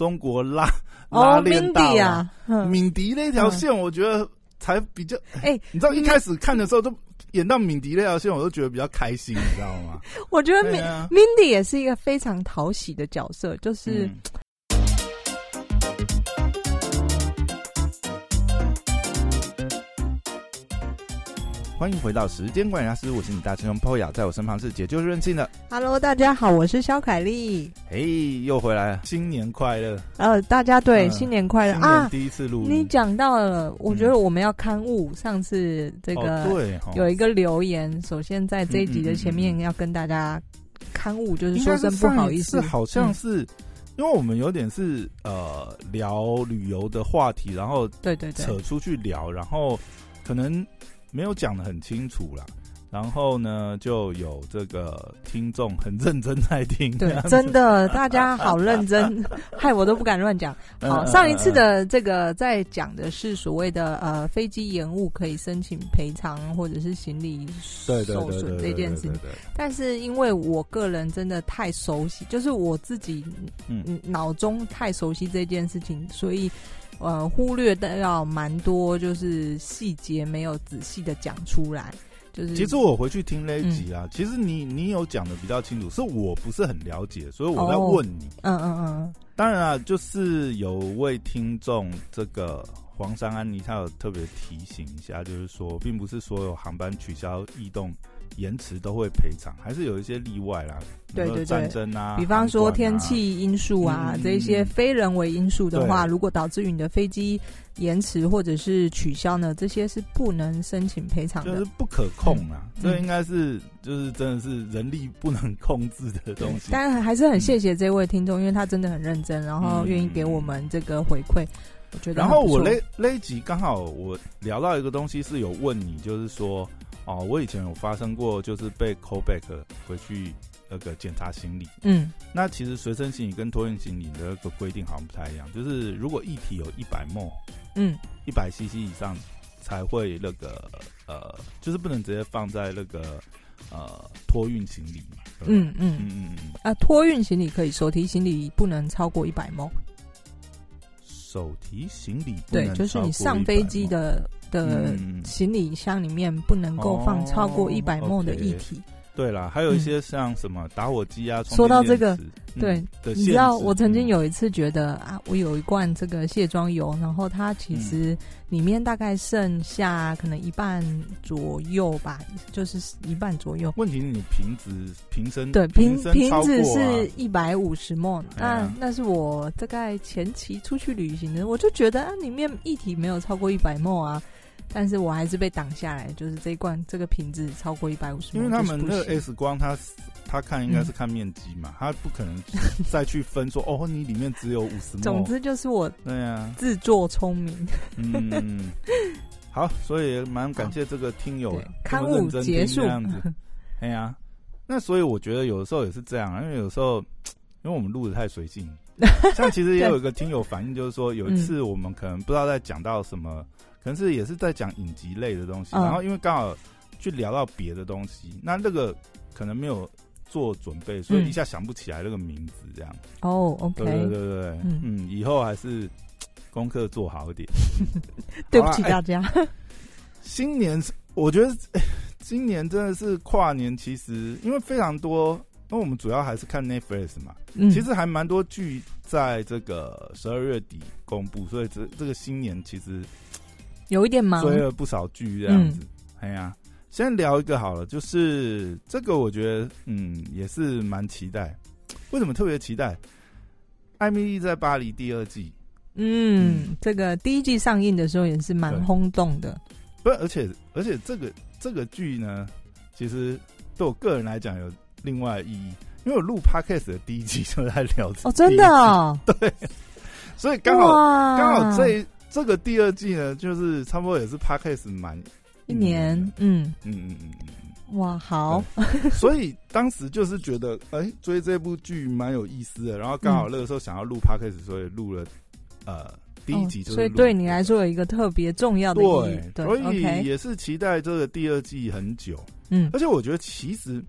中国拉拉哦，Mindy 啊，嗯敏迪那条线，我觉得才比较。哎，你知道一开始看的时候，都演到敏迪那条线，我都觉得比较开心，你知道吗？我觉得 Mindy 也是一个非常讨喜的角色，就是欢迎回到时间管理大师，我是你大师兄 Poya，在我身旁是解救任性的，Hello，大家好，我是肖凯丽。嘿，又回来了，新年快乐，呃，大家对、嗯新年快乐。啊！第一次录音，你讲到了，我觉得我们要刊物。上次这个、哦、对哦。有一个留言，首先在这一集的前面要跟大家刊物，就是应说声不好意思，好像嗯。是、因为我们有点是呃聊旅游的话题，然后对对对，扯出去聊，然后可能没有讲的很清楚啦。然后呢，就有这个听众很认真在听，这对真的，大家好认真，害我都不敢乱讲。好，嗯上一次的这个在讲的是所谓的呃飞机延误可以申请赔偿或者是行李受损这件事情，但是因为我个人真的太熟悉，就是我自己嗯嗯。脑中太熟悉这件事情，所以呃忽略掉蛮多就是细节没有仔细的讲出来，就是其实我回去听那一集嗯。啊，其实你你有讲的比较清楚，是我不是很了解，所以我在哦。问你。嗯嗯嗯。当然啊，就是有位听众，这个黄山安妮，他有特别提醒一下，就是说，并不是所有航班取消、异动、延迟都会赔偿，还是有一些例外啦。对对对战争啊，比方说天，气因素啊，嗯这一些非人为因素的话，如果导致于你的飞机延迟或者是取消呢，这些是不能申请赔偿的就是。不可控啊。嗯这应该是就是真的是人力不能控制的东西。当然还是很谢谢这位听众，因为他真的很认真，然后愿意给我们这个回馈，我觉得然。后我那那集刚好我聊到一个东西是有问你，就是说哦，我以前有发生过，就是被 call back 回去那个检查行李。嗯那其实随身行李跟托运行李的那个规定好像不太一样，就是如果一体有一百 ml、嗯一百 CC 以上才会那个呃，就是不能直接放在那个呃托运行李嘛。嗯嗯嗯嗯嗯，啊，托运行李可以，手提行李不能超过一百毛。手提行李对，就是你上飞机的的嗯行李箱里面不能够放超过哦一百 ml 的液体。对啦，还有一些像什么打火机啊，嗯说到这个对你知道，我曾经嗯有一次觉得啊，我有一罐这个卸妆油，然后它其实里面大概剩下可能一半左右吧，就是一半左右。问题是你瓶子瓶身对，瓶瓶子是一百五十呀那那是我大概前期出去旅行的，我就觉得啊，里面液体没有超过一百 ml 啊，但是我还是被挡下来，就是这一罐这个瓶子超过一百五十因为他们那个就是不行 X 光他，他看应该是看面积嘛，他不可能再去分说哦，你里面只有五十总。之就是我对啊，自作聪明。嗯，好，所以蛮感谢这个听友对这刊物结束这样子。哎呀，那所以我觉得有的时候也是这样，因为有时候因为我们录的太随性，像其实也有一个听友反映，就是说有一次我们可能不知道在讲到什么，可能是也是在讲影集类的东西，嗯然后因为刚好去聊到别的东西，那那个可能没有做准备，所以嗯一下想不起来那个名字，这样。哦，OK，对对对对对，嗯。嗯，以后还是功课做好一点。对不起大家。新年，我觉得、哎今年真的是跨年，其实因为非常多，因为我们主要还是看 Netflix 嘛，嗯，其实还蛮多剧在这个十二月底公布，所以这这个新年其实有一点忙。追了不少剧这样子。哎呀，先聊一个好了，就是这个我觉得嗯也是蛮期待。为什么特别期待？《艾米丽在巴黎》第二季，嗯，这个第一季上映的时候也是蛮对轰动的。不，而且而且这个这个剧呢，其实对我个人来讲有另外的意义，因为我录 podcast 的第一季就在聊这哦，真的哦，对所以刚好刚好这这个第二季呢，就是差不多也是 podcast 满一年，嗯，嗯嗯嗯嗯哇，好，嗯，所以当时就是觉得，哎、追这部剧蛮有意思的，然后刚好嗯。那个时候想要录 podcast，所以录了呃第一集就是、哦所以对你来说有一个特别重要的意义。所以也是期待这个第二季很久。嗯。而且我觉得其实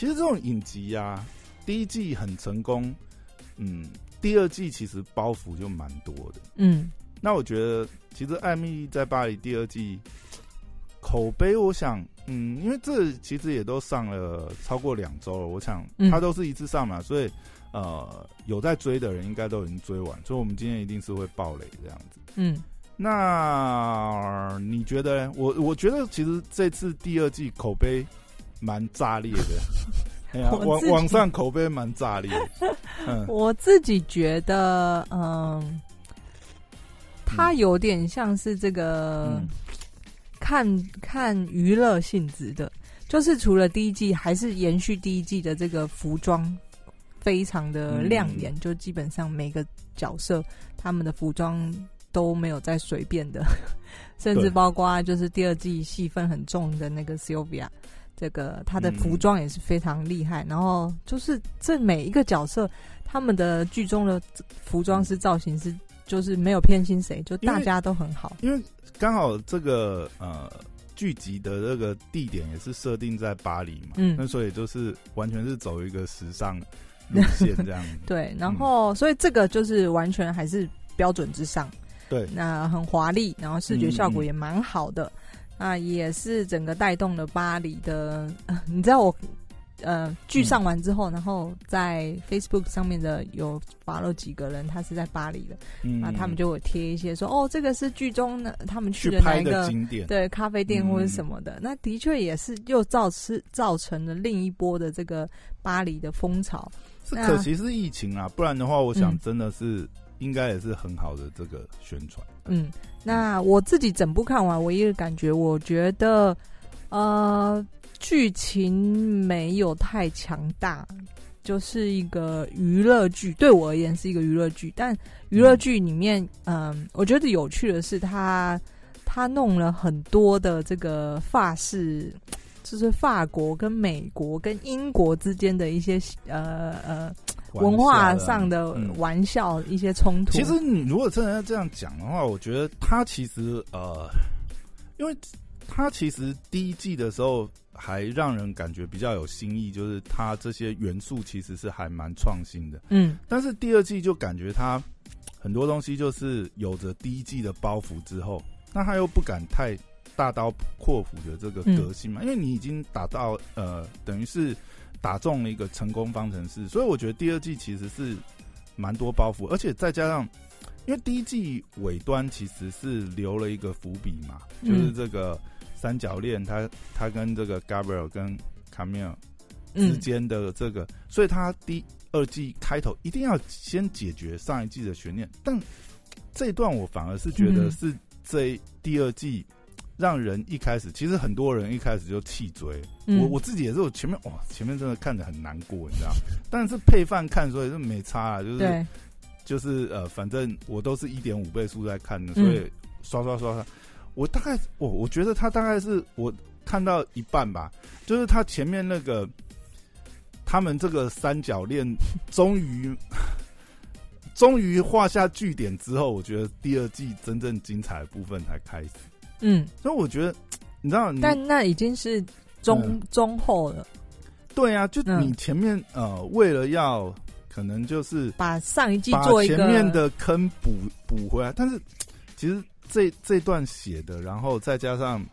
其实这种影集啊，第一季很成功，嗯，第二季其实包袱就蛮多的。嗯，那我觉得其实《艾米丽在巴黎》第二季口碑，我想，嗯，因为这其实也都上了超过两周了，我想嗯它都是一次上嘛，所以呃，有在追的人应该都已经追完，所以我们今天一定是会爆雷这样子。嗯，那你觉得呢？我我觉得其实这次第二季口碑蛮炸裂的，哎呀，网网上口碑蛮炸裂。的，嗯，我自己觉得，嗯，它有点像是这个、嗯。看看娱乐性质的，就是除了第一季，还是延续第一季的这个服装非常的亮眼，就基本上每个角色他们的服装都没有再随便的，甚至包括就是第二季戏份很重的那个 Sylvia。这个他的服嗯。装也是非常厉害，然后就是这每一个角色，他们的剧中的服装师造型师就是没有偏心谁，就大家都很好。因为刚好这个呃剧集的这个地点也是设定在巴黎嘛，嗯。那所以就是完全是走一个时尚路线这样。子，对，然后、所以这个就是完全还是标准之上，对，那很华丽，然后视觉效果也蛮好的，啊，也是整个带动了巴黎的。呃 你知道我呃剧上完之后，然后在 Facebook 上面的有发了几个人，他是在巴黎的，嗯那他们就会贴一些说，哦，这个是剧中呢他们去的哪一个。景点，对咖啡店或者什么的，那的确也是又造是造成了另一波的这个巴黎的风潮。是那可惜是疫情啊，不然的话，我想嗯真的是、应该也是很好的这个宣传。嗯，那我自己整部看完，唯一的感觉，我觉得，呃，剧情没有太强大，就是一个娱乐剧。对我而言是一个娱乐剧，但娱乐剧里面，嗯、我觉得有趣的是他他弄了很多的这个法式。就是法国跟美国跟英国之间的一些呃呃文化上的嗯玩笑、一些冲突。其实你如果真的要这样讲的话，我觉得他其实呃，因为他其实第一季的时候还让人感觉比较有新意，就是他这些元素其实是还蛮创新的。嗯但是第二季就感觉他很多东西就是有着第一季的包袱之后，那他又不敢太大刀阔斧的这个革新嘛，因为你已经打到呃，等于是打中了一个成功方程式，所以我觉得第二季其实是蛮多包袱，而且再加上，因为第一季尾端其实是留了一个伏笔嘛，嗯就是这个三角恋，他他跟这个 Gabriel 跟 Camille 之嗯间的这个，所以他第二季开头一定要先解决上一季的悬念。但这一段我反而是觉得嗯是这第二季让人一开始，其实很多人一开始就弃追。嗯。我我自己也是，我前面哇，前面真的看着很难过，你知道？但是配饭看，所以是没差啊，就是，就是呃，反正我都是一点五倍速在看的，嗯。所以刷刷刷刷，我大概我我觉得他大概是我看到一半吧，就是他前面那个他们这个三角恋终于 终于画下句点之后，我觉得第二季真正精彩的部分才开始，嗯，所以我觉得你知道你，但那已经是中、嗯。中后了，对啊，就嗯你前面呃为了要可能就是把上一季做一个前面的坑补补回来，但是其实这这段写的，然后再加上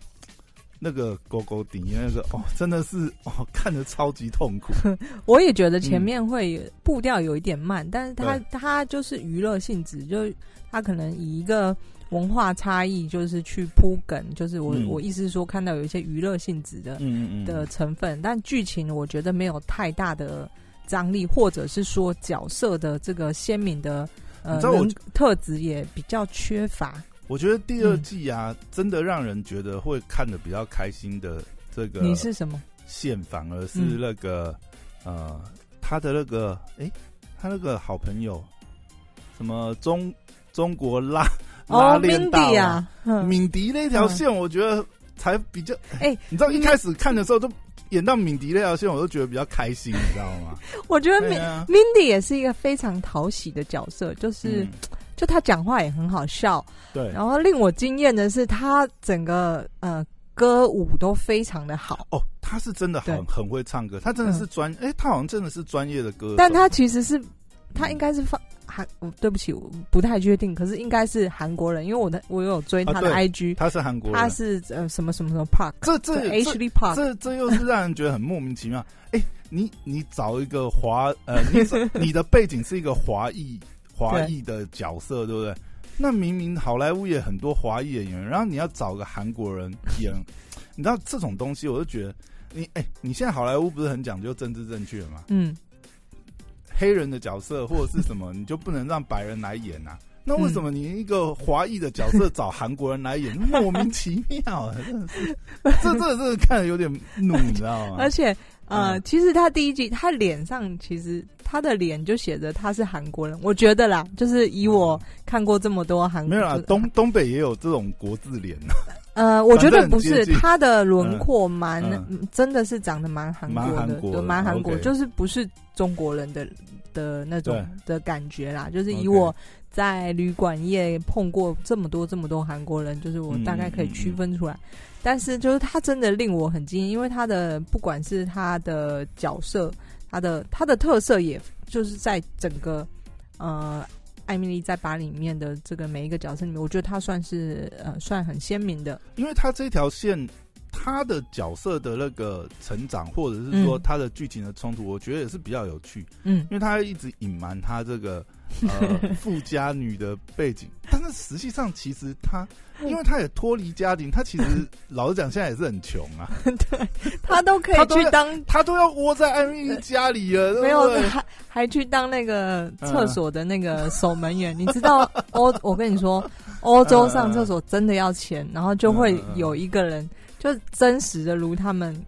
那个勾勾顶那个哦，真的是 哦，看着超级痛苦。我也觉得前面会步调有一点慢，但是它对。它就是娱乐性质，就它可能以一个文化差异，就是去铺梗，就是我、嗯我意思是说，看到有一些娱乐性质的、嗯嗯的成分，但剧情我觉得没有太大的张力，或者是说角色的这个鲜明的呃特质也比较缺乏。我觉得第二季啊，真的让人觉得会看的比较开心的这个你是什么？线，反而是嗯那个、呃，他的那个诶，他那个好朋友，什么中中国拉拉哦链大，Mindy 王啊，嗯。敏迪那条线，我觉得才比较。哎你知道一开始看的时候，都演到敏迪那条线，我都觉得比较开心，你知道吗？我觉得，Mindy 也是一个非常讨喜的角色，就是、嗯。就他讲话也很好笑，对。然后令我惊艳的是他整个呃歌舞都非常的好，哦，他是真的很很会唱歌，他真的是专，哎、他好像真的是专业的歌手，但他其实是他应该是法韩，对不起，我不太确定，可是应该是韩国人，因为我的我有追他的 IG，他是韩国人，他是呃什么什么什么 Park，这这 H D Park，这这又是让人觉得很莫名其妙。哎，你你找一个华呃，你你的背景是一个华裔华裔的角色，对不对？那明明好莱坞也很多华裔演员，然后你要找个韩国人演，你知道这种东西，我就觉得你哎，你现在好莱坞不是很讲究政治正确吗？嗯。黑人的角色或者是什么，你就不能让白人来演呐？那为什么你一个华裔的角色找韩国人来演，莫名其妙？真的是，这这这看着有点怒，你知道吗？而且，呃，其实他第一季他脸上其实他的脸就写着他是韩国人，我觉得啦，就是以我看过这么多韩没有啊，东东北也有这种国字脸呢。呃，我觉得不是，他的轮廓蛮真的是长得蛮韩国的，蛮韩国，就是不是中国人的的那种的感觉啦。就是以我在旅馆业碰过这么多这么多韩国人，就是我大概可以区分出来。但是就是他真的令我很惊艳，因为他的不管是他的角色，他的他的特色，也就是在整个呃。艾米丽在把里面的这个每一个角色里面，我觉得她算是呃算很鲜明的，因为她这条线，她的角色的那个成长，或者是说她的剧情的冲突，我觉得也是比较有趣。嗯，因为她一直隐瞒她这个呃 富家女的背景，但是实际上其实她。因为她也脱离家庭，她其实老实讲，现在也是很穷啊。对，她都可以去当，她都要窝在艾米丽家里了。没有，还还去当那个厕所的那个守门员。你知道欧？我跟你说，欧洲上厕所真的要钱，然后就会有一个人，就真实的如他们。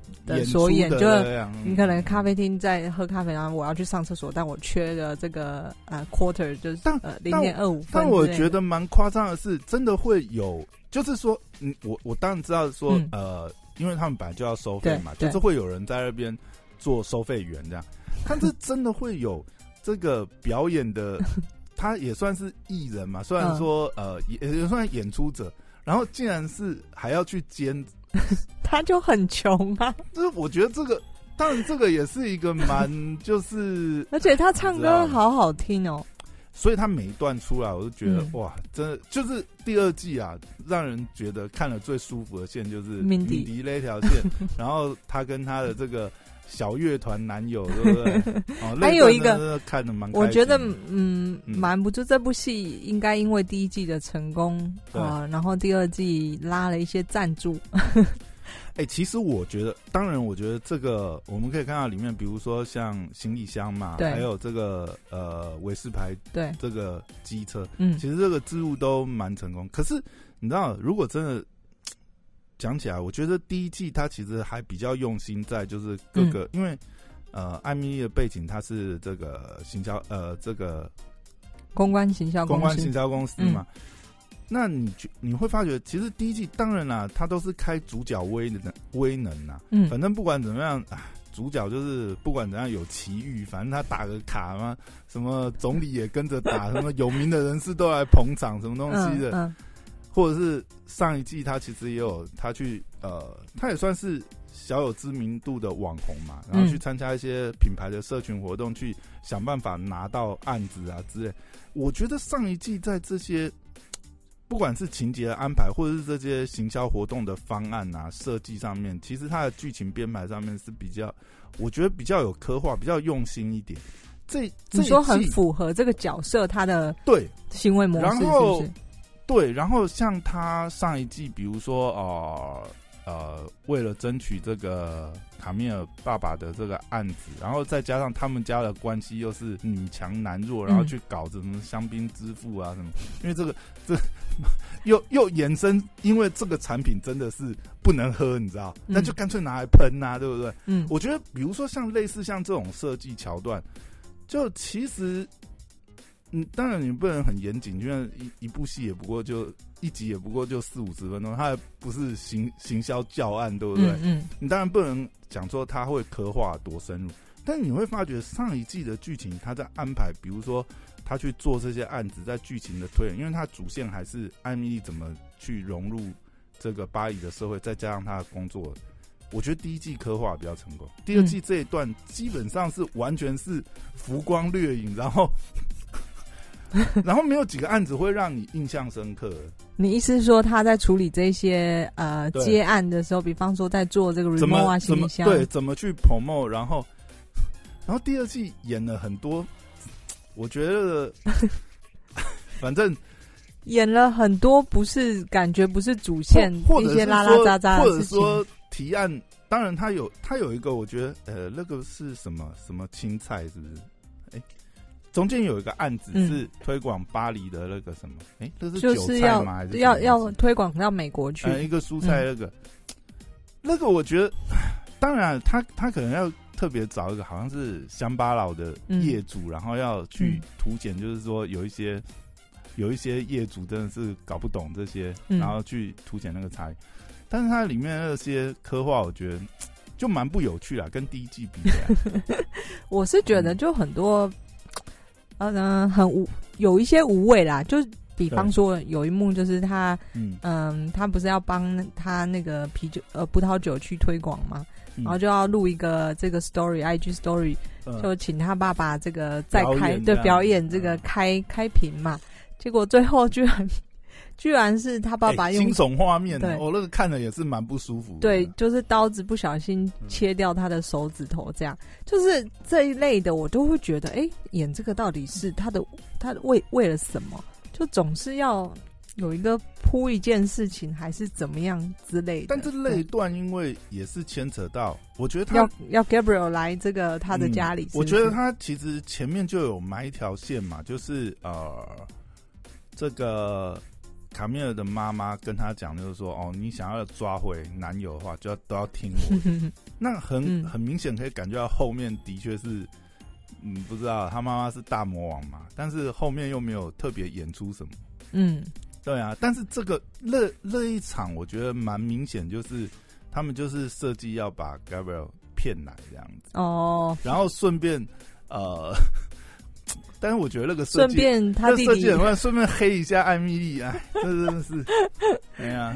所演就是你可能咖啡厅在喝咖啡，然后我要去上厕所，但我缺的这个呃 quarter 就是呃零点二五分。但我觉得蛮夸张的是，真的会有，就是说，嗯，我我当然知道说，呃，因为他们本来就要收费嘛，就是会有人在那边做收费员这样。但是真的会有这个表演的，他也算是艺人嘛，虽然说呃也也算演出者，然后竟然是还要去兼。他就很穷啊！就是我觉得这个，当然这个也是一个蛮，就是，而且他唱歌好好听哦。所以他每一段出来，我都觉得哇，真的就是第二季啊，让人觉得看了最舒服的线就是敏迪那条线，然后他跟他的这个小乐团男友，对不对？哦，还有一个看的蛮，我觉得嗯，蛮不住这部戏应该因为第一季的成功啊，然后第二季拉了一些赞助。哎，其实我觉得，当然，我觉得这个我们可以看到里面，比如说像行李箱嘛，还有这个呃韦氏牌，对这个机车，嗯，其实这个植入都蛮成功。可是你知道，如果真的讲起来，我觉得第一季它其实还比较用心在就是各个，因为呃艾米丽的背景它是这个行销呃这个公关行销公关行销公司嘛。那你觉你会发觉，其实第一季当然啦，他都是开主角威的威能呐。嗯，反正不管怎么样，主角就是不管怎样有奇遇，反正他打个卡嘛，什么总理也跟着打，什么有名的人士都来捧场，什么东西的。或者是上一季他其实也有他去呃，他也算是小有知名度的网红嘛，然后去参加一些品牌的社群活动，去想办法拿到案子啊之类。我觉得上一季在这些。不管是情节的安排，或者是这些行销活动的方案啊设计上面，其实他的剧情编排上面是比较，我觉得比较有刻画，比较用心一点。这你说很符合这个角色他的对行为模式，然后对，然后像他上一季，比如说呃。呃，为了争取这个卡米尔爸爸的这个案子，然后再加上他们家的关系又是女强男弱，然后去搞什么香槟之父啊什么，因为这个这又又衍生，因为这个产品真的是不能喝，你知道，那就干脆拿来喷呐，对不对？嗯，我觉得比如说像类似像这种设计桥段，就其实。嗯，当然你不能很严谨，就像一一部戏也不过就一集也不过就四五十分钟，它不是行行销教案，对不对？嗯，你当然不能讲说它会刻画多深入，但你会发觉上一季的剧情他在安排，比如说他去做这些案子，在剧情的推演，因为它主线还是艾米丽怎么去融入这个巴黎的社会，再加上他的工作，我觉得第一季刻画比较成功，第二季这一段基本上是完全是浮光掠影，然后。然后没有几个案子会让你印象深刻。你意思是说他在处理这些呃接案的时候，比方说在做这个 remote 啊行李箱，对，怎么去 promote，然后，然后第二季演了很多，我觉得 反正演了很多，不是感觉不是主线，一些拉拉杂杂或者说提案。当然，他有他有一个，我觉得呃，那个是什么什么青菜，是不是？哎，中间有一个案子是推广巴黎的那个什么？哎，这是韭菜吗？还是要要推广到美国去？一个蔬菜那个，那个我觉得，当然他他可能要特别找一个好像是乡巴佬的业主，然后要去图检，就是说有一些有一些业主真的是搞不懂这些，然后去凸显那个差异。但是它里面那些刻画，我觉得就蛮不有趣啦，跟第一季比。我是觉得就很多，嗯，很无有一些无谓啦。就比方说有一幕，就是他，嗯，他不是要帮他那个啤酒呃葡萄酒去推广嘛，然后就要录一个这个 story，IG story，就请他爸爸这个再开对表演这个开开屏嘛，结果最后居然。居然是他爸爸用惊悚画面，我那个看了也是蛮不舒服。对，就是刀子不小心切掉他的手指头，这样就是这一类的，我都会觉得，哎，演这个到底是他的，他为为了什么？就总是要有一个铺一件事情，还是怎么样之类的。但这那一段，因为也是牵扯到，我觉得他要要 Gabriel 来这个他的家里，我觉得他其实前面就有埋一条线嘛，就是呃，这个。卡米尔的妈妈跟他讲，就是说，哦，你想要抓回男友的话，就要都要听我。那很很明显可以感觉到后面的确是，嗯，不知道他妈妈是大魔王嘛，但是后面又没有特别演出什么。嗯，对啊。但是这个那那一场，我觉得蛮明显，就是他们就是设计要把 Gabriel 骗来这样子。哦。然后顺便呃。但是我觉得那个顺便他弟弟，顺便黑一下艾米丽啊，这真的是，哎呀，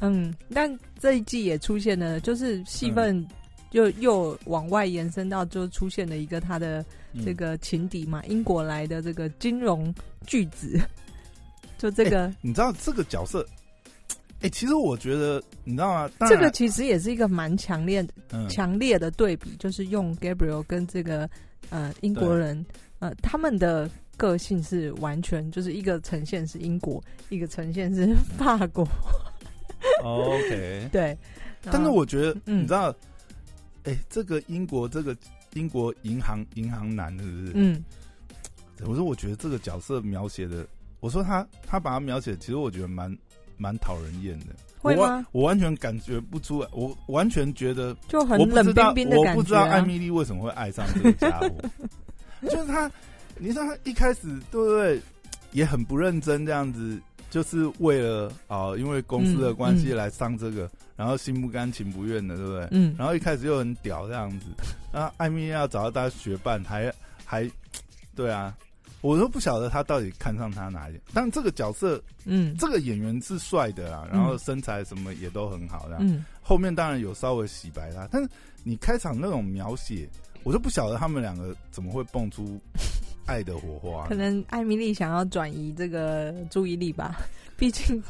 嗯，但这一季也出现了，就是戏份又又往外延伸到，就出现了一个他的这个情敌嘛，英国来的这个金融巨子，就这个，你知道这个角色，哎，其实我觉得你知道吗？这个其实也是一个蛮强烈、强烈的对比，就是用 Gabriel 跟这个呃英国人。呃，他们的个性是完全就是一个呈现是英国，一个呈现是 法国。OK，对。但是我觉得，你知道，哎，这个英国这个英国银行银行男是不是？嗯。我说，我觉得这个角色描写的，我说他他把他描写，其实我觉得蛮蛮讨人厌的。会吗？我完全感觉不出来，我完全觉得就很冷冰冰的感觉。我不知道艾米丽为什么会爱上这个家伙。就是他，你说他一开始对不对，也很不认真这样子，就是为了啊，因为公司的关系来上这个，然后心不甘情不愿的，对不对？嗯。然后一开始又很屌这样子，那，艾米要找到他学伴，还还，对啊，我都不晓得他到底看上他哪里。但这个角色，嗯，这个演员是帅的啦，然后身材什么也都很好，这样。嗯。后面当然有稍微洗白他，但是你开场那种描写。我就不晓得他们两个怎么会蹦出爱的火花。可能艾米丽想要转移这个注意力吧，毕竟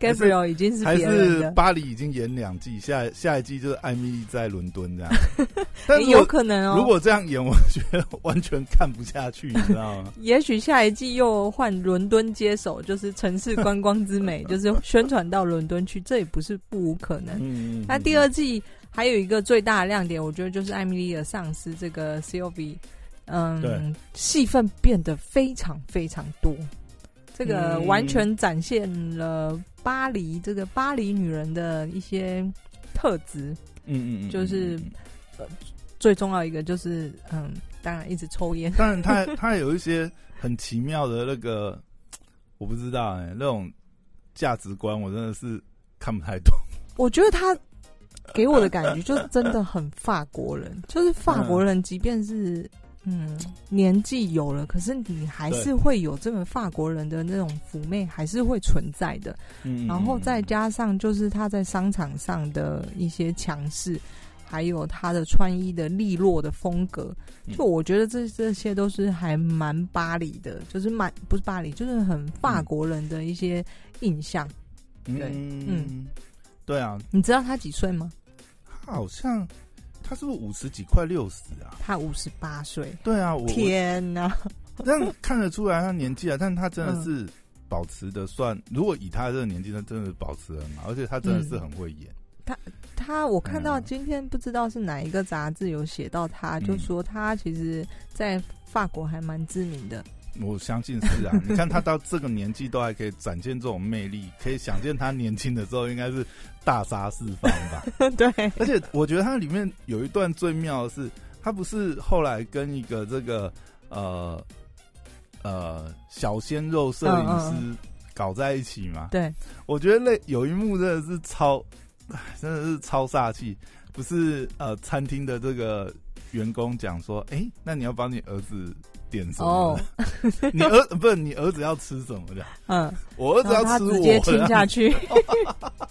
Gabriel 已经是还是巴黎已经演两季，下下一季就是艾米丽在伦敦这样。但有可能哦，如果这样演，我觉得完全看不下去，你知道吗？也许下一季又换伦敦接手，就是城市观光之美，就是宣传到伦敦去，这也不是不无可能。嗯，那第二季。还有一个最大的亮点，我觉得就是艾米丽的上司这个 Sylvie，嗯，戏份变得非常非常多，这个完全展现了巴黎这个巴黎女人的一些特质。嗯嗯嗯，就是呃，最重要一个就是嗯，当然一直抽烟。当然，他他有一些很奇妙的那个，我不知道哎，那种价值观，我真的是看不太懂。我觉得他。给我的感觉就是真的很法国人，就是法国人，即便是嗯年纪有了，可是你还是会有这么法国人的那种妩媚，还是会存在的。嗯，然后再加上就是他在商场上的一些强势，还有他的穿衣的利落的风格，就我觉得这这些都是还蛮巴黎的，就是蛮不是巴黎，就是很法国人的一些印象。对，嗯，对啊，你知道他几岁吗？他好像他是不是五十几快六十啊？他五十八岁。对啊，我天哪！但看得出来他年纪啊，但他真的是保持的算，如果以他这个年纪，他真的是保持很好，而且他真的是很会演。他他，我看到今天不知道是哪一个杂志有写到他，就说他其实在法国还蛮知名的。我相信是啊，你看他到这个年纪都还可以展现这种魅力，可以想见他年轻的时候应该是大杀四方吧？对，而且我觉得它里面有一段最妙的是，他不是后来跟一个这个呃呃小鲜肉摄影师搞在一起嘛？对，我觉得那有一幕真的是超，真的是超煞气，不是呃餐厅的这个员工讲说，哎，那你要帮你儿子。点什么？你儿不是你儿子要吃什么的？嗯，我儿子要吃我，直接亲下去。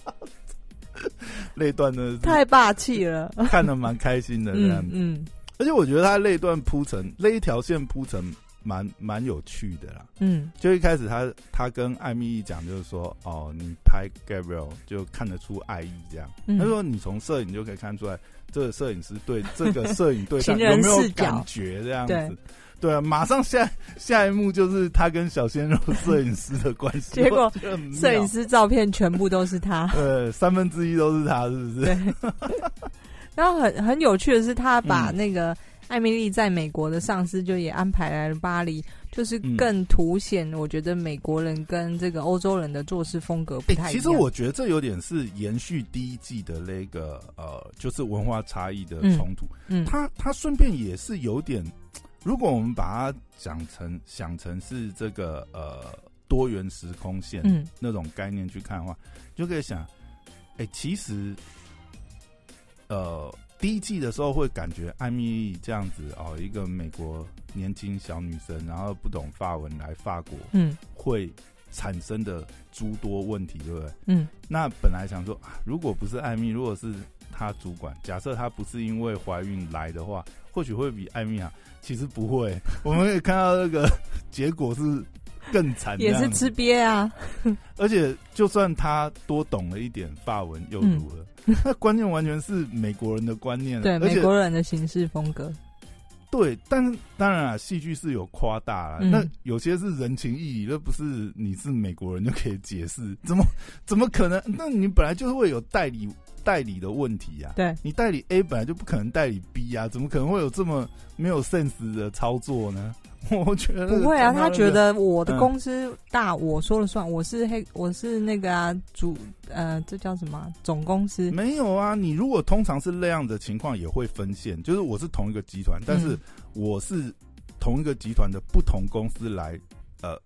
那段呢？太霸气了，看的蛮开心的这样子。嗯，而且我觉得他那段铺成，那一条线铺陈蛮蛮有趣的啦。嗯，就一开始他他跟艾米丽讲，就是说哦，你拍 Gabriel 就看得出爱意这样。他说你从摄影就可以看出来，这个摄影师对这个摄影对象 有没有感觉这样子。对啊，马上下下一幕就是他跟小鲜肉摄影师的关系。结果摄影师照片全部都是他，呃，三分之一都是他，是不是？对。然后很很有趣的是，他把那个艾米丽在美国的上司就也安排来了巴黎，就是更凸显我觉得美国人跟这个欧洲人的做事风格不太一样。其实我觉得这有点是延续第一季的那个呃，就是文化差异的冲突。嗯，他他顺便也是有点。如果我们把它讲成想成是这个呃多元时空线那种概念去看的话，就可以想，哎，其实，呃，第一季的时候会感觉艾米丽这样子哦，一个美国年轻小女生，然后不懂法文来法国，嗯，会产生的诸多问题，对不对？嗯，那本来想说，如果不是艾米，如果是她主管，假设她不是因为怀孕来的话，或许会比艾米啊。其实不会，我们可以看到那个结果是更惨，也是吃瘪啊。而且，就算他多懂了一点法文，又如何？那 观念完全是美国人的观念，对美国人的行事风格。对，但是当然啊，戏剧是有夸大了。那有些是人情义理，那不是你是美国人就可以解释？怎么怎么可能？那你本来就是会有代理。代理的问题呀，对。你代理 A 本来就不可能代理 B 啊，怎么可能会有这么没有 sense 的操作呢？我觉得不会啊，他觉得我的公司大，我说了算，我是黑，我是那个啊主呃，这叫什么总公司？没有啊，你如果通常是那样的情况，也会分线，就是我是同一个集团，但是我是同一个集团的不同公司来呃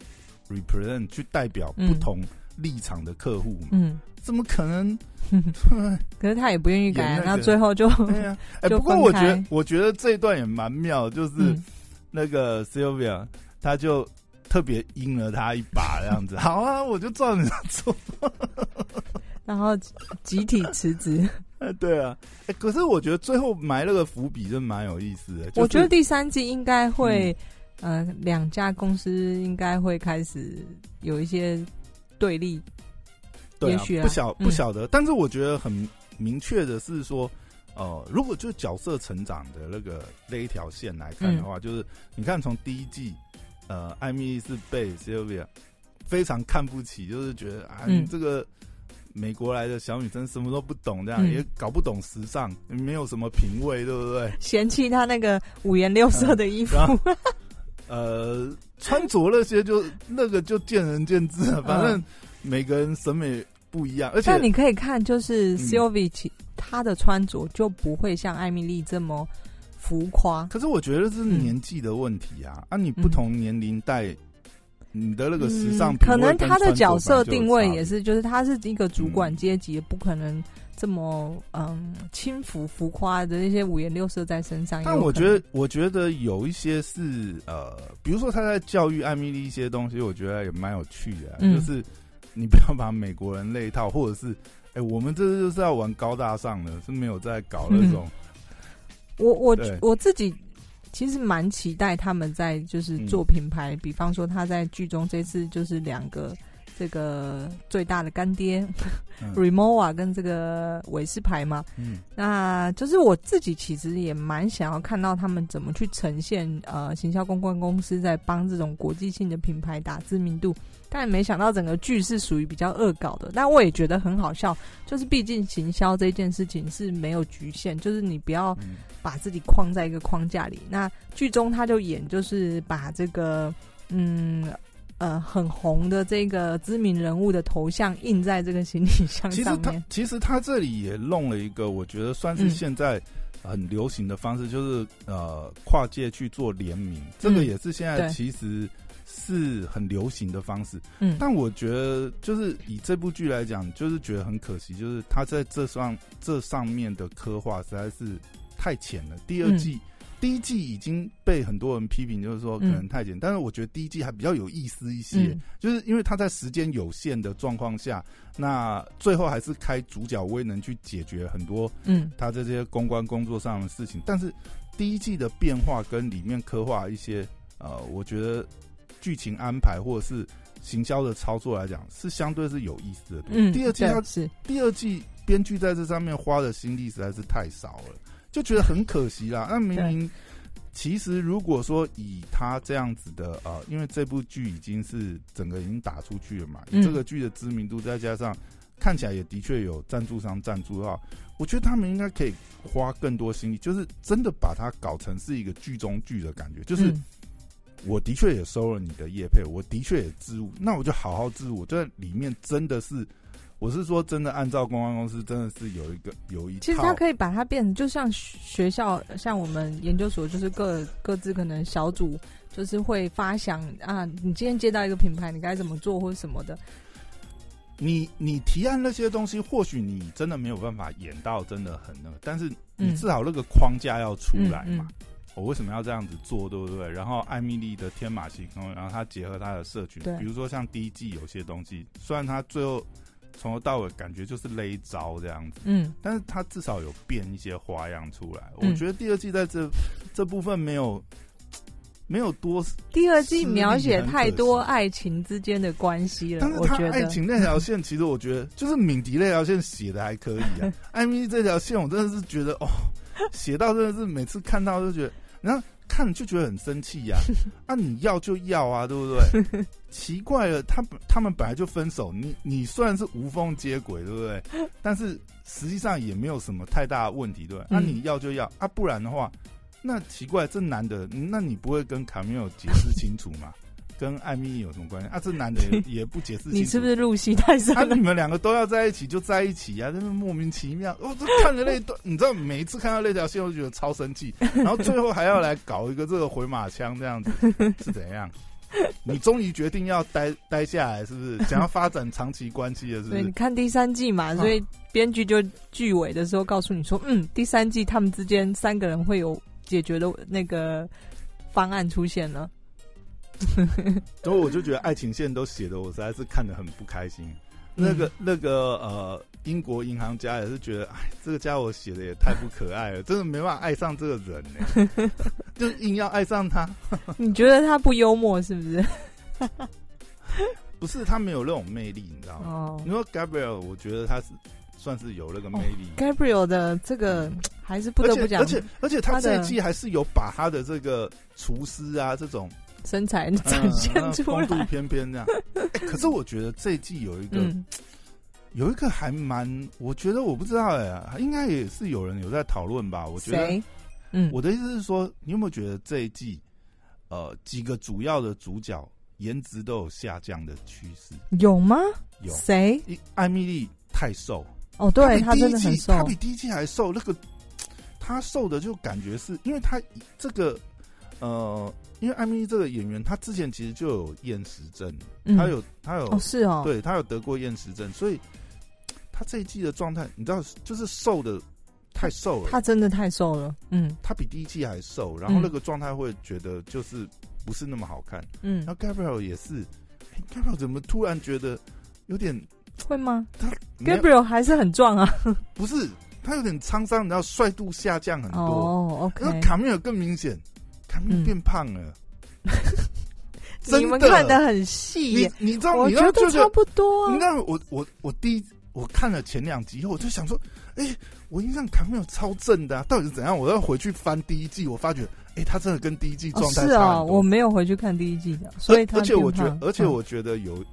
represent 去代表不同立场的客户，嗯。怎么可能？可是他也不愿意改，那最后就对呀 哎。不过我觉得，我觉得这一段也蛮妙，就是那个 Sylvia，他就特别阴了他一把，这样子。好啊，我就照你做。然后集体辞职。哎，对啊。哎，可是我觉得最后埋了个伏笔，真蛮有意思的。我觉得第三季应该会，呃，两家公司应该会开始有一些对立。对啊，不晓不晓得，但是我觉得很明确的是说，呃，如果就角色成长的那个那一条线来看的话，就是你看从第一季，呃，艾米丽是被 Sylvia 非常看不起，就是觉得啊，你这个美国来的小女生什么都不懂，这样也搞不懂时尚，没有什么品味，对不对？嫌弃她那个五颜六色的衣服，呃，穿着那些就那个就见仁见智了，反正。每个人审美不一样，而且但你可以看，就是 Sylvie 她的穿着就不会像艾米丽这么浮夸。可是我觉得是年纪的问题啊！啊，你不同年龄代，你的那个时尚可能他的角色定位也是，就是他是一个主管阶级，不可能这么嗯轻浮浮夸的那些五颜六色在身上。但我觉得，我觉得有一些是呃，比如说他在教育艾米丽一些东西，我觉得也蛮有趣的，就是。你不要把美国人那一套，或者是，哎，我们这就是要玩高大上的，是没有在搞那种我我我自己其实蛮期待他们在就是做品牌，比方说他在剧中这次就是两个这个最大的干爹、嗯。Remova 跟这个韦斯牌嘛，嗯。那就是我自己其实也蛮想要看到他们怎么去呈现呃行销公关公司在帮这种国际性的品牌打知名度，但没想到整个剧是属于比较恶搞的，但我也觉得很好笑，就是毕竟行销这件事情是没有局限，就是你不要嗯。把自己框在一个框架里。那剧中他就演就是把这个嗯。呃，很红的这个知名人物的头像印在这个行李箱上其实他，其实他这里也弄了一个，我觉得算是嗯现在很流行的方式，就是呃跨界去做联名，这个嗯也是现在其实是很流行的方式。嗯，但我觉得就是以这部剧来讲，就是觉得很可惜，就是他在这上这上面的刻画实在是太浅了。第二嗯季。第一季已经被很多人批评，就是说可能太简，但是我觉得第一季还比较有意思一些，嗯就是因为他在时间有限的状况下，那最后还是开主角威能去解决很多嗯他这些公关工作上的事情。但是第一季的变化跟里面刻画一些呃，我觉得剧情安排或者是行销的操作来讲，是相对是有意思的。嗯，第二季他是第二季编剧在这上面花的心力实在是太少了，就觉得很可惜啦。那明明其实如果说以他这样子的呃，因为这部剧已经是整个已经打出去了嘛，嗯这个剧的知名度再加上看起来也的确有赞助商赞助的话，我觉得他们应该可以花更多心力，就是真的把它搞成是一个剧中剧的感觉，就是。嗯我的确也收了你的叶配，我的确也置入，那我就好好置入。我在里面真的是，我是说真的，按照公关公司真的是有一个有一套，其实它可以把它变成，就像学校，像我们研究所，就是各各自可能小组，就是会发想啊，你今天接到一个品牌，你该怎么做或者什么的。你你提案那些东西，或许你真的没有办法演到真的很那个，但是你嗯至少那个框架要出来嗯嘛。我为什么要这样子做，对不对？然后艾米丽的天马行空，然后她结合她的社群对，比如说像第一季有些东西，虽然她最后从头到尾感觉就是勒招这样子，嗯但是他至少有变一些花样出来。嗯我觉得第二季在这这部分没有 没有多，第二季描写太多爱情之间的关系了但，是他我觉得。爱情那条线，其实我觉得就是敏迪那条线写的还可以啊。艾米丽这条线，我真的是觉得哦，写到真的是每次看到就觉得，然后看就觉得很生气呀、啊。你要就要啊，对不对？奇怪了，他他们本来就分手，你你虽然是无缝接轨，对不对？但是实际上也没有什么太大的问题，对不对？那、嗯你要就要啊，不然的话，那奇怪，这男的，那你不会跟卡米尔解释清楚吗？跟艾米丽有什么关系啊？这男的也 也不解释你是不是入戏太深啊，了？你们两个都要在一起就在一起啊，真是莫名其妙。我、哦、这看着那段，你知道，每一次看到那条线，我就觉得超生气。然后最后还要来搞一个这个回马枪，这样子是怎样？你终于决定要待待下来，是不是？想要发展长期关系了，是不对，你？看第三季嘛，所以编剧就剧尾的时候告诉你说，嗯，第三季他们之间三个人会有解决的那个方案出现了。所以我就觉得爱情线都写的，我实在是看得很不开心。那个那个呃，英国银行家也是觉得，哎，这个家伙写的也太不可爱了，真的没办法爱上这个人呢，就硬要爱上他。你觉得他不幽默是不是？不是他没有那种魅力，你知道吗？哦你说 Gabriel，我觉得他是算是有那个魅力，，Gabriel 的这个还是不得不讲而且而且他这一季还是有把他的这个厨师啊这种身材嗯展现出风度。翩翩这样。哎可是我觉得这一季有一个、嗯，有一个还蛮，我觉得我不知道哎、应该也是有人有在讨论吧？我觉得？嗯，我的意思是说，你有没有觉得这一季呃几个主要的主角颜值都有下降的趋势？有吗？有，谁？艾米丽太瘦。哦，对他他比第一季真的很瘦他。比第一季还瘦。那个他瘦的就感觉是因为他这个呃，因为艾米丽这个演员，她之前其实就有厌食症，嗯她有她有、哦，是哦，对她有得过厌食症，所以她这一季的状态，你知道，就是瘦的太瘦了，他真的太瘦了。嗯她比第一季还瘦，然后嗯那个状态会觉得就是不是那么好看。嗯然后，Gabriel 也是、诶 Gabriel 怎么突然觉得有点会吗他？Gabriel 还是很壮啊。不是，他有点沧桑，然后帅度下降很多。哦，OK。那卡米尔更明显，卡米尔变胖了。你们看的很细，你你知道？我觉得差不多。你看我我我第一我看了前两集以后，我就想说，哎，我印象卡没有超正的，到底是怎样？我要回去翻第一季，我发觉，哎，他真的跟第一季状态是啊，我没有回去看第一季的，所以而且我觉得，而且我觉得有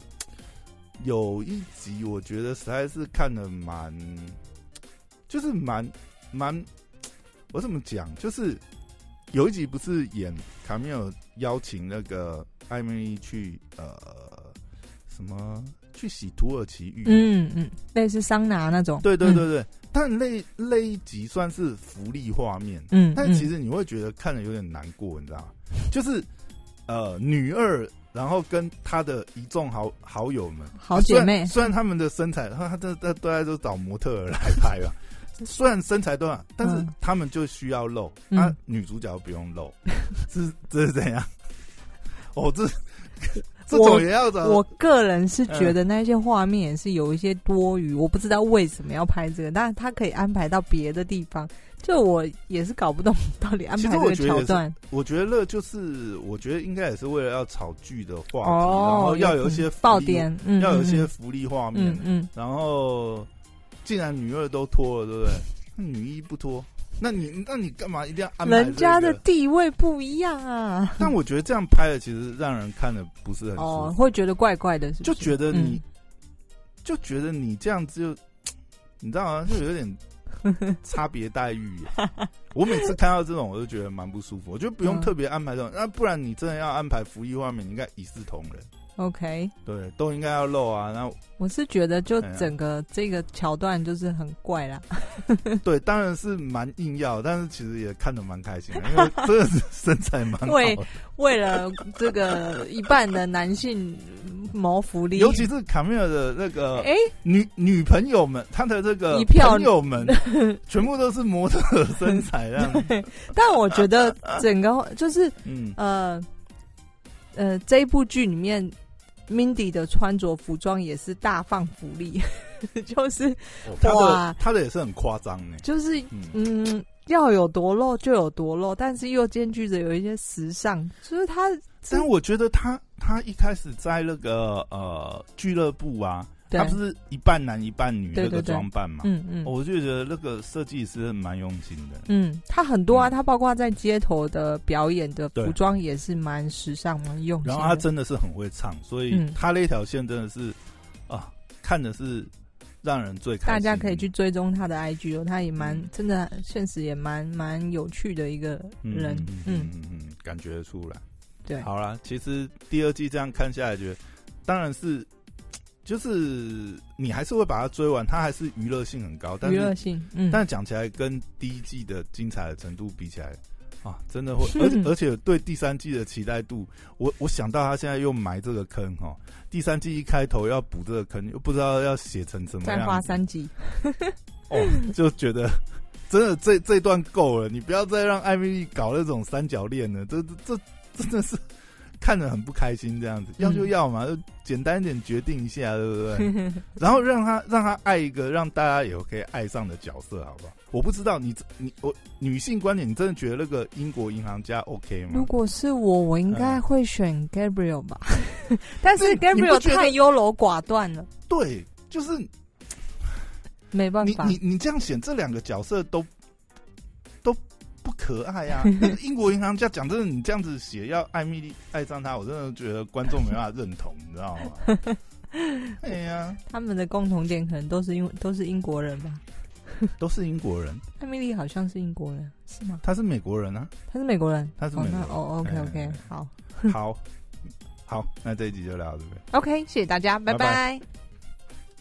有一集，我觉得实在是看的蛮，就是蛮蛮，我怎么讲？就是有一集不是演卡米尔邀请那个。艾米丽去呃什么去洗土耳其浴？嗯嗯，类似桑拿那种。对对对对，但那那一集算是福利画面。嗯，但其实你会觉得看着有点难过，你知道吗？就是呃女二，然后跟她的一众好好友们、好姐妹，虽然他们的身材，他都都都在都找模特来拍吧。虽然身材都好，但是他们就需要露，啊，女主角不用露，是这是怎样？哦，这 这种也要找。我个人是觉得那些画面也是有一些多余，我不知道为什么要拍这个，但是他可以安排到别的地方。就我也是搞不懂到底安排这个桥段。我觉得就是，我觉得应该也是为了要炒剧的话题，然后要有一些爆点，要有一些福利画面。嗯，然后既然女二都脱了，对不对？女一不脱。那你那你干嘛一定要安排？人家的地位不一样啊！但我觉得这样拍的其实让人看的不是很哦，会觉得怪怪的，就觉得你就觉得你这样子就你知道吗？就有点 差别待遇。我每次看到这种，我就觉得蛮不舒服。我觉得不用特别安排这种，那不然你真的要安排服役画面，你应该一视同仁。OK，对，都应该要露啊。然后我是觉得，就整个这个桥段就是很怪啦。对，当然是蛮硬要，但是其实也看得蛮开心的，因为真的是身材蛮好。为为了这个一半的男性谋福利，尤其是卡米尔的那个哎女女朋友们，他的这个朋友们 全部都是模特身材这样。但我觉得整个就是嗯呃呃这一部剧里面。Mindy 的穿着服装也是大放福利，就是哇，他的也是很夸张呢。就是嗯，要有多露就有多露，但是又兼具着有一些时尚。就是他，但我觉得他他一开始在那个呃俱乐部啊。他不是一半男一半女那个装扮嘛？嗯嗯，我就觉得那个设计师蛮用心的。嗯，他很多啊，他包括在街头的表演的服装也是蛮时尚、蛮用心。然后他真的是很会唱，所以他那条线真的是啊，看的是让人最开心。大家可以去追踪他的 IG 哦，他也蛮真的，现实也蛮蛮有趣的一个人。嗯嗯嗯，感觉得出来。对，好了，其实第二季这样看下来，觉得当然是。就是你还是会把它追完，它还是娱乐性很高，但娱乐性，嗯，但讲起来跟第一季的精彩的程度比起来，啊，真的会，而且而且对第三季的期待度，我我想到他现在又埋这个坑哈，第三季一开头要补这个坑，又不知道要写成什么样，再花三集，哦，就觉得 真的这这段够了，你不要再让艾米丽搞那种三角恋了，这这真的是。看着很不开心，这样子要就要嘛，就简单一点决定一下，对不对？然后让他让他爱一个让大家也可以爱上的角色，好不好？我不知道你你我女性观点，你真的觉得那个英国银行家 OK 吗？如果是我，我应该会选 Gabriel 吧，但是 Gabriel 太优柔寡断了。对，就是没办法。你你你这样选这两个角色都。不可爱呀！英国银行家讲真的，你这样子写要艾米丽爱上他，我真的觉得观众没办法认同，你知道吗？哎呀，他们的共同点可能都是因为都是英国人吧？都是英国人。艾米丽好像是英国人，是吗？他是美国人啊，他是美国人，他是美国人。哦，OK OK，好，好，好，那这一集就聊到这边。OK，谢谢大家，拜拜。